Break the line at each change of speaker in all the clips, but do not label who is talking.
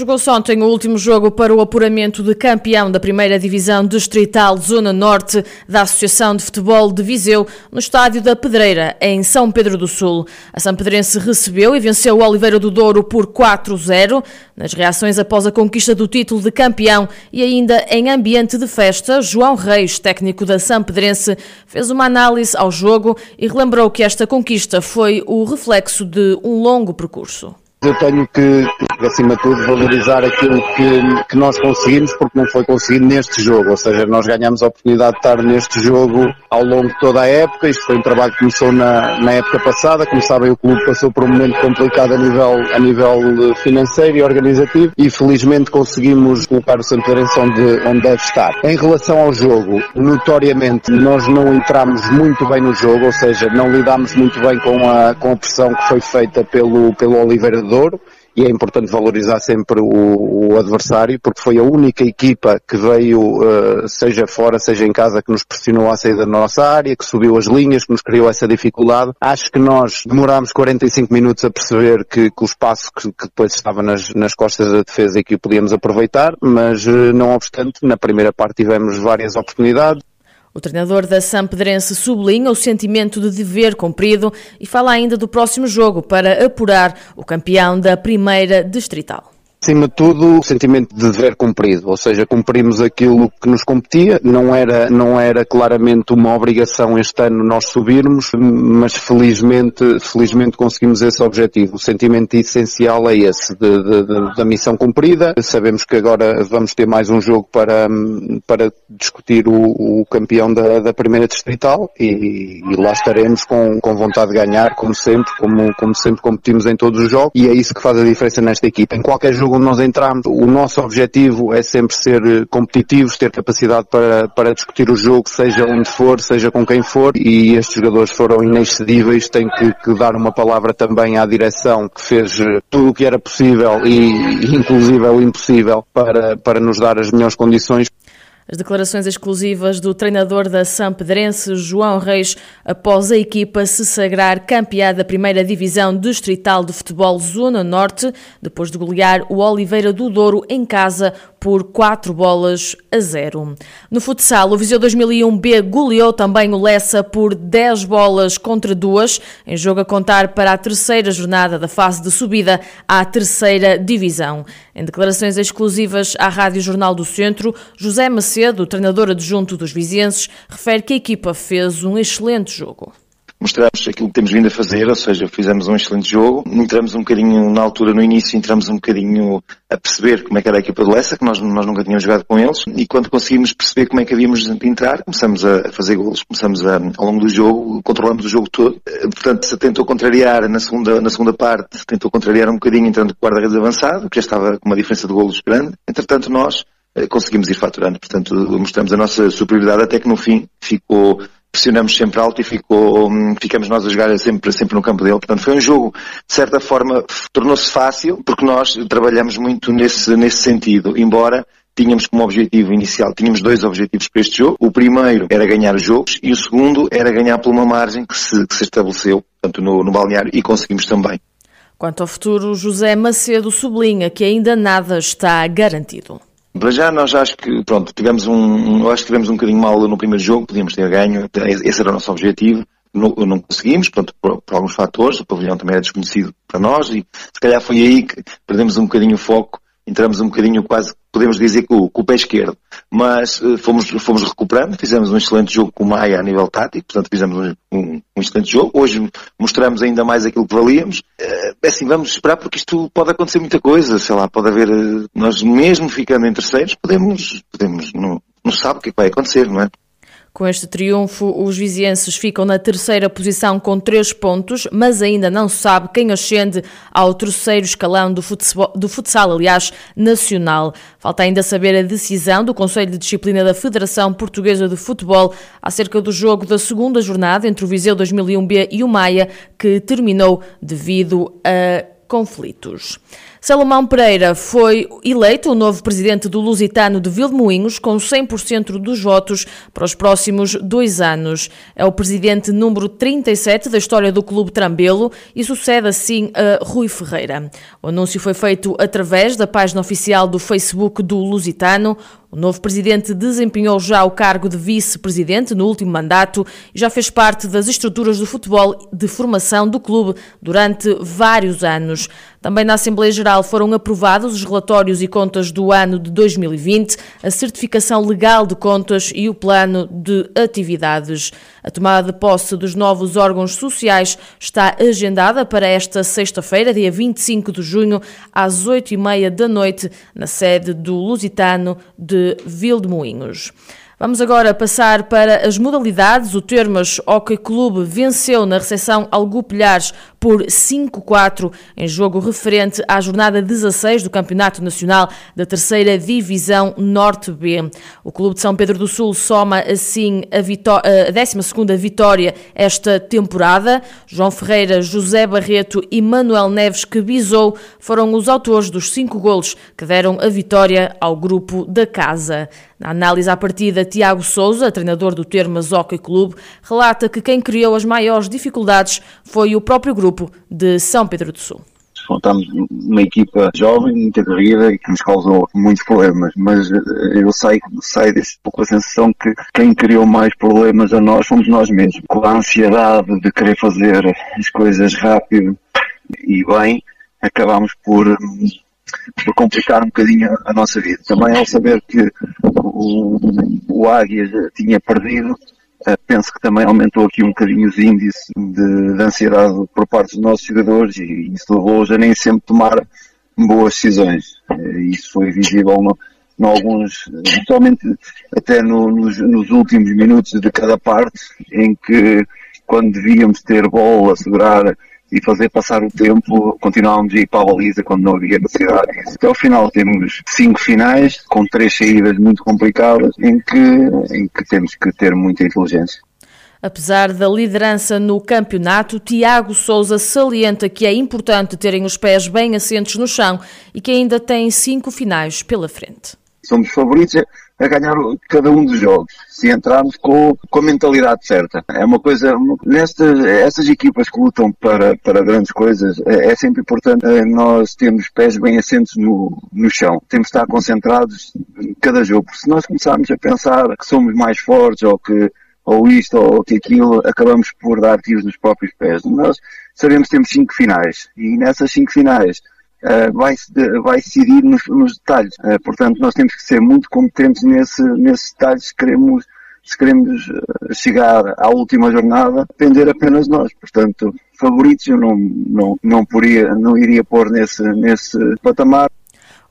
Jogou-se ontem o último jogo para o apuramento de campeão da primeira divisão distrital Zona Norte da Associação de Futebol de Viseu, no estádio da Pedreira, em São Pedro do Sul. A São Pedrense recebeu e venceu o Oliveira do Douro por 4-0. Nas reações após a conquista do título de campeão e ainda em ambiente de festa, João Reis, técnico da São Pedrense, fez uma análise ao jogo e relembrou que esta conquista foi o reflexo de um longo percurso.
Eu tenho que, acima de tudo, valorizar aquilo que, que nós conseguimos, porque não foi conseguido neste jogo. Ou seja, nós ganhamos a oportunidade de estar neste jogo ao longo de toda a época. Isto foi um trabalho que começou na, na época passada. Como sabem, o clube passou por um momento complicado a nível, a nível financeiro e organizativo e felizmente conseguimos colocar o Santarense onde, onde deve estar. Em relação ao jogo, notoriamente nós não entramos muito bem no jogo, ou seja, não lidámos muito bem com a, com a pressão que foi feita pelo, pelo Oliveira Douro e é importante valorizar sempre o, o, adversário porque foi a única equipa que veio, uh, seja fora, seja em casa, que nos pressionou à saída da nossa área, que subiu as linhas, que nos criou essa dificuldade. Acho que nós demorámos 45 minutos a perceber que, que o espaço que, que, depois estava nas, nas costas da defesa e que o podíamos aproveitar, mas uh, não obstante, na primeira parte tivemos várias oportunidades.
O treinador da Sampedrense sublinha o sentimento de dever cumprido e fala ainda do próximo jogo para apurar o campeão da primeira distrital.
Acima de tudo, o sentimento de dever cumprido, ou seja, cumprimos aquilo que nos competia, não era, não era claramente uma obrigação este ano nós subirmos, mas felizmente, felizmente conseguimos esse objetivo. O sentimento essencial é esse, de, de, de, da missão cumprida. Sabemos que agora vamos ter mais um jogo para, para discutir o, o campeão da, da primeira distrital e, e, lá estaremos com, com vontade de ganhar, como sempre, como, como sempre competimos em todos os jogos, e é isso que faz a diferença nesta equipa. Em qualquer jogo jogo onde nós entramos, o nosso objetivo é sempre ser eh, competitivos, ter capacidade para, para discutir o jogo, seja onde for, seja com quem for, e estes jogadores foram inexcedíveis, tenho que, que dar uma palavra também à direção que fez eh, tudo o que era possível e inclusive o impossível para, para nos dar as melhores condições.
As declarações exclusivas do treinador da Sampedrense, João Reis, após a equipa se sagrar campeã da primeira divisão distrital de futebol Zona Norte, depois de golear o Oliveira do Douro em casa por 4 bolas a 0. No futsal, o Viseu 2001B goleou também o Lessa por 10 bolas contra 2, em jogo a contar para a terceira jornada da fase de subida à terceira divisão. Em declarações exclusivas à Rádio Jornal do Centro, José Macedo, treinador adjunto dos vizienses, refere que a equipa fez um excelente jogo
mostramos aquilo que temos vindo a fazer, ou seja, fizemos um excelente jogo, entramos um bocadinho na altura, no início, entramos um bocadinho a perceber como é que era a equipa do Lessa, que nós, nós nunca tínhamos jogado com eles, e quando conseguimos perceber como é que havíamos de entrar, começamos a fazer golos, começamos a, ao longo do jogo, controlamos o jogo todo, eh, portanto, se tentou contrariar na segunda, na segunda parte, tentou contrariar um bocadinho entrando com o guarda-redes avançado, que já estava com uma diferença de golos grande, entretanto nós eh, conseguimos ir faturando, portanto, mostramos a nossa superioridade até que no fim ficou pressionamos sempre alto e ficou, hum, ficamos nós a jogar sempre, sempre no campo dele. Portanto, foi um jogo, de certa forma, tornou-se fácil, porque nós trabalhamos muito nesse, nesse sentido, embora tínhamos como objetivo inicial, tínhamos dois objetivos para este jogo. O primeiro era ganhar os jogos e o segundo era ganhar por uma margem que se, que se estabeleceu, portanto, no, no balneário e conseguimos também.
Quanto ao futuro, José Macedo sublinha que ainda nada está garantido.
Para já nós acho que, pronto, tivemos um, acho que tivemos um bocadinho mal no primeiro jogo, podíamos ter ganho, esse era o nosso objetivo, não, não conseguimos, pronto, por, por, alguns fatores, o pavilhão também era desconhecido para nós e se calhar foi aí que perdemos um bocadinho o foco entramos um bocadinho quase, podemos dizer, com, com o pé esquerdo. Mas uh, fomos, fomos recuperando, fizemos um excelente jogo com o Maia a nível tático, portanto fizemos um, um, um excelente jogo. Hoje mostramos ainda mais aquilo que valíamos. Uh, assim, vamos esperar porque isto pode acontecer muita coisa, sei lá, pode haver, uh, nós mesmo ficando em terceiros, podemos, podemos, não, não sabe o que, é que vai acontecer, não é?
Com este triunfo, os vizienses ficam na terceira posição com três pontos, mas ainda não se sabe quem ascende ao terceiro escalão do futsal, do futsal, aliás, nacional. Falta ainda saber a decisão do Conselho de Disciplina da Federação Portuguesa de Futebol acerca do jogo da segunda jornada entre o Viseu 2001B e o Maia, que terminou devido a conflitos. Salomão Pereira foi eleito o novo presidente do Lusitano de Vilmoinhos com 100% dos votos para os próximos dois anos. É o presidente número 37 da história do Clube Trambelo e sucede assim a Rui Ferreira. O anúncio foi feito através da página oficial do Facebook do Lusitano. O novo presidente desempenhou já o cargo de vice-presidente no último mandato e já fez parte das estruturas do futebol de formação do clube durante vários anos. Também na Assembleia Geral foram aprovados os relatórios e contas do ano de 2020, a certificação legal de contas e o plano de atividades. A tomada de posse dos novos órgãos sociais está agendada para esta sexta-feira, dia 25 de junho, às 8h30 da noite, na sede do Lusitano de Vildemoinhos. Vamos agora passar para as modalidades. O Termas Hockey Clube venceu na recepção Algupilhares por 5-4 em jogo referente à jornada 16 do Campeonato Nacional da Terceira Divisão Norte B. O Clube de São Pedro do Sul soma assim a, a 12ª vitória esta temporada. João Ferreira, José Barreto e Manuel Neves que bisou foram os autores dos cinco golos que deram a vitória ao grupo da casa. Na análise à partida, Tiago Souza, treinador do Termas Hockey Clube, relata que quem criou as maiores dificuldades foi o próprio grupo de São Pedro do Sul.
Estamos uma equipa jovem, muito aguerrida e que nos causou muitos problemas, mas eh, eu saio, saio desse pouco a sensação que quem criou mais problemas a nós somos nós mesmos. Com a ansiedade de querer fazer as coisas rápido e bem, acabamos por por complicar um bocadinho a, nossa vida. Também ao saber que o, o Águias tinha perdido, uh, penso que também aumentou aqui um bocadinho os índices de, de ansiedade por parte dos nossos jogadores e isso levou-os a nem sempre tomar boas decisões. Uh, isso foi visível no, em alguns, eventualmente até no, nos, nos, últimos minutos de cada parte, em que quando devíamos ter bola, segurar e fazer passar o tempo, continuávamos a ir para a baliza quando não havia necessidade. Até ao final temos cinco finais, com três saídas muito complicadas, em que, em que temos que ter muita inteligência.
Apesar da liderança no campeonato, Tiago Souza salienta que é importante terem os pés bem assentos no chão e que ainda tem cinco finais pela frente.
Somos favoritos a ganhar cada um dos jogos, se entrarmos com, com a mentalidade certa. É uma coisa, nestas essas equipas que lutam para, para grandes coisas, é, é sempre importante é, nós termos pés bem assentos no, no chão. Temos de estar concentrados em cada jogo, porque se nós começarmos a pensar que somos mais fortes ou que ou isto ou que aquilo, acabamos por dar tiros nos próprios pés. Nós sabemos que temos cinco finais e nessas cinco finais uh, vai, vai decidir nos, nos detalhes. Uh, portanto, nós temos que ser muito competentes nesse, nesses detalhes se queremos, se queremos uh, chegar à última jornada, depender apenas de nós. Portanto, favoritos eu não, não, não, poria, não iria pôr nesse, nesse patamar.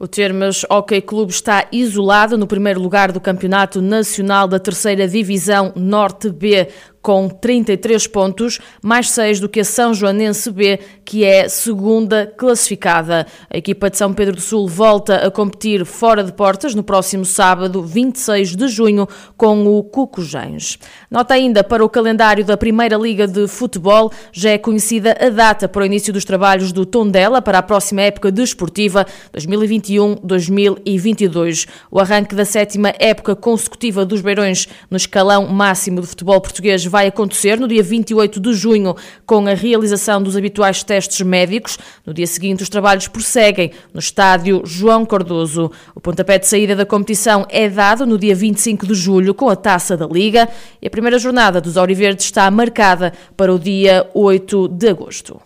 O Termas Hockey Clube está isolado no primeiro lugar do Campeonato Nacional da Terceira Divisão Norte B, com 33 pontos, mais 6 do que a São Joanense B, que é segunda classificada. A equipa de São Pedro do Sul volta a competir fora de portas no próximo sábado, 26 de junho, com o Cucujães. Nota ainda para o calendário da Primeira Liga de Futebol, já é conhecida a data para o início dos trabalhos do Tondela para a próxima época desportiva 2021-2022. O arranque da sétima época consecutiva dos Beirões no escalão máximo de futebol português vai acontecer no dia 28 de junho, com a realização dos habituais testes médicos. No dia seguinte, os trabalhos prosseguem no estádio João Cardoso. O pontapé de saída da competição é dado no dia 25 de julho, com a taça da Liga, e a primeira jornada dos Auriverdes está marcada para o dia 8 de agosto.